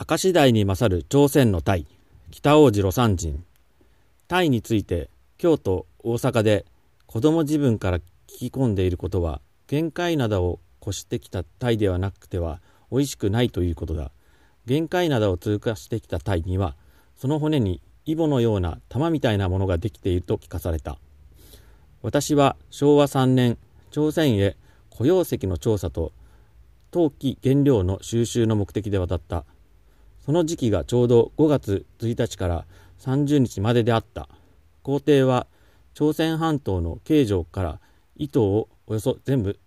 明石台に勝る朝鮮の隊北王子魯山人。隊について京都大阪で子供自分から聞き込んでいることは限界灘を越してきた隊ではなくては美味しくないということだ。限界灘を通過してきた隊にはその骨にイボのような玉みたいなものができていると聞かされた。私は昭和3年朝鮮へ雇用石の調査と陶器原料の収集の目的で渡った。その時期がちょうど5月1日から30日までであった。皇帝は朝鮮半島の京城から糸をおよそ全部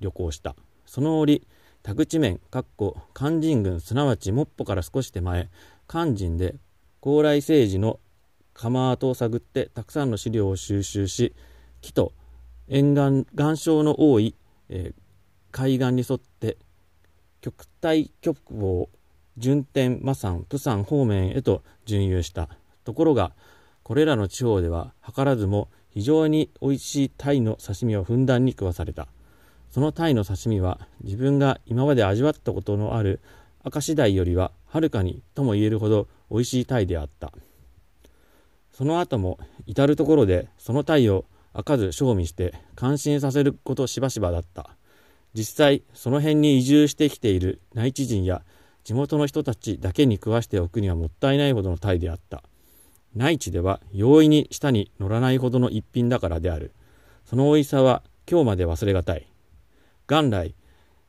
旅行した。その折、田口面、かっこ、勧進軍、すなわちモッポから少し手前、肝心で高麗政治の釜跡を探ってたくさんの資料を収集し、木と沿岸、岩礁の多い、えー、海岸に沿って極体極房順天、マサン、プサン方面へと巡遊した。ところが、これらの地方では図らずも非常に美味しいタイの刺身をふんだんに食わされた。そのタイの刺身は自分が今まで味わったことのある明石鯛よりははるかにとも言えるほど美味しいタイであった。その後も至る所でそのタイを開かず賞味して感心させることしばしばだった。実際その辺に移住してきている内地人や地元の人たちだけに食わしておくにはもったいないほどのタイであった。内地では容易に舌に乗らないほどの一品だからである。その美味しさは今日まで忘れがたい。元来、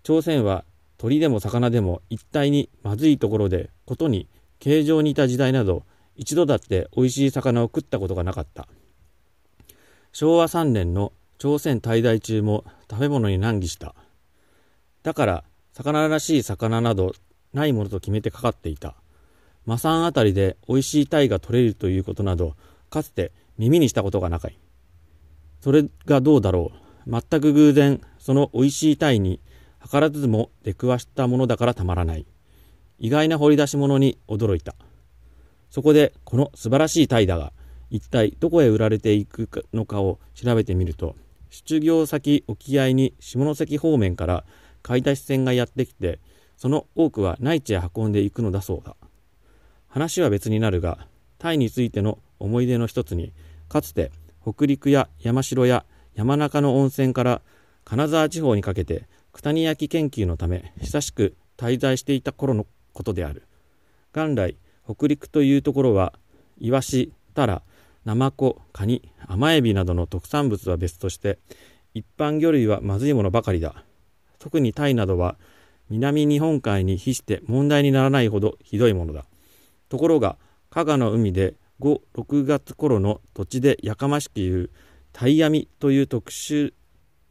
朝鮮は鳥でも魚でも一体にまずいところでことに形状にいた時代など一度だって美味しい魚を食ったことがなかった。昭和3年の朝鮮滞在中も食べ物に難儀した。だから魚らしい魚などないものと決めてかかっていた。マサンあたりで美味しい鯛が取れるということなど、かつて耳にしたことがなかい。それがどうだろう。全く偶然、その美味しい鯛に、図らずも出くわしたものだからたまらない。意外な掘り出し物に驚いた。そこで、この素晴らしい鯛だが、一体どこへ売られていくのかを調べてみると、出業先沖合に下関方面から買い出し船がやってきて、その多くは内地へ運んでいくのだそうだ。話は別になるが、タイについての思い出の一つに、かつて北陸や山城や山中の温泉から金沢地方にかけて九谷焼研究のため久しく滞在していた頃のことである。元来、北陸というところは、イワシ、タラ、ナマコ、カニ、甘エビなどの特産物は別として、一般魚類はまずいものばかりだ。特にタイなどは南日本海に比して問題にならないほどひどいものだ。ところが、加賀の海で5、6月頃の土地でやかましく言う、タイ網という特殊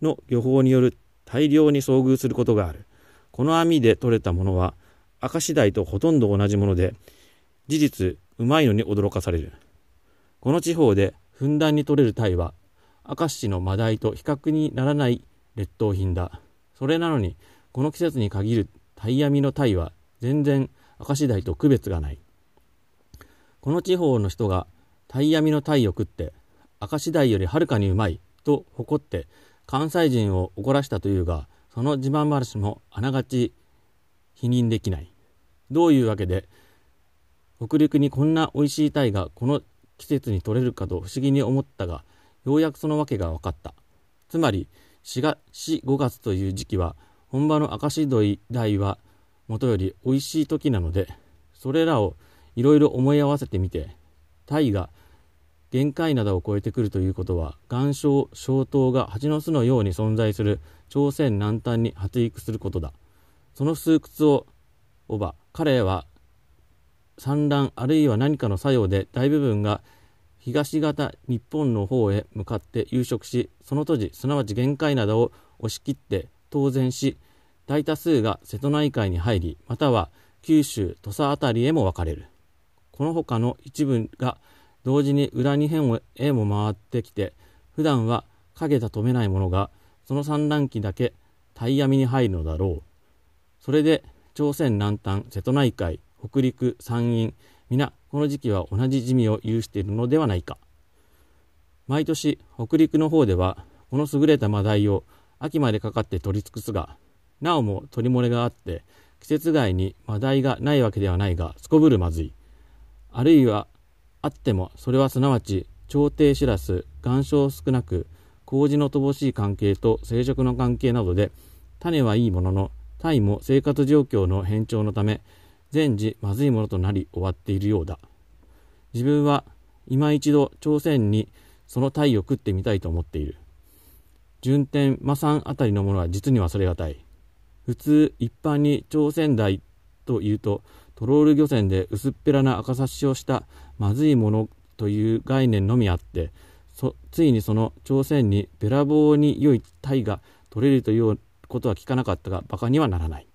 の漁法による大量に遭遇することがある。この網で取れたものは、明石鯛とほとんど同じもので、事実、うまいのに驚かされる。この地方でふんだんに取れる鯛は、明石市のマダイと比較にならない劣等品だ。それなのに、この季節に限るタイヤミのタイは全然明石鯛と区別がない。この地方の人がタイヤミのタイを食って明石鯛よりはるかにうまいと誇って関西人を怒らしたというが、その自慢話もあながち否認できない。どういうわけで北陸にこんな美味しい鯛がこの季節に取れるかと不思議に思ったが、ようやくその訳が分かった。つまり4月、4、5月という時期は本場の明石鳥大はもとより美味しい時なので、それらをいろいろ思い合わせてみて、タイが限界灘を超えてくるということは、岩礁、小島が蜂の巣のように存在する朝鮮南端に発育することだ。その数屈を、おば、彼は産卵あるいは何かの作用で大部分が東型日本の方へ向かって夕食し、その当時、すなわち限界灘を押し切って当然し、大多数が瀬戸内海に入り、または九州、土佐辺りへも分かれる。この他の一部が同時に裏日本へも回ってきて、普段は影が止めないものが、その産卵期だけタイヤミに入るのだろう。それで朝鮮南端、瀬戸内海、北陸、山陰、皆この時期は同じ地味を有しているのではないか。毎年北陸の方ではこの優れたマダイを秋までかかって取り尽くすが、なおも取り漏れがあって、季節外にマダイがないわけではないがすこぶるまずい。あるいはあってもそれはすなわち朝廷知らす岩礁少なく麹の乏しい関係と生殖の関係などで種はいいもののタイも生活状況の変調のため全時まずいものとなり終わっているようだ。自分は今一度朝鮮にそのタイを食ってみたいと思っている。順天魔山あたりのものは実に忘れがたい。普通一般に朝鮮台というとトロール漁船で薄っぺらな赤刺しをしたまずいものという概念のみあってついにその朝鮮にべらぼうに良い鯛が取れるということは聞かなかったが馬鹿にはならない。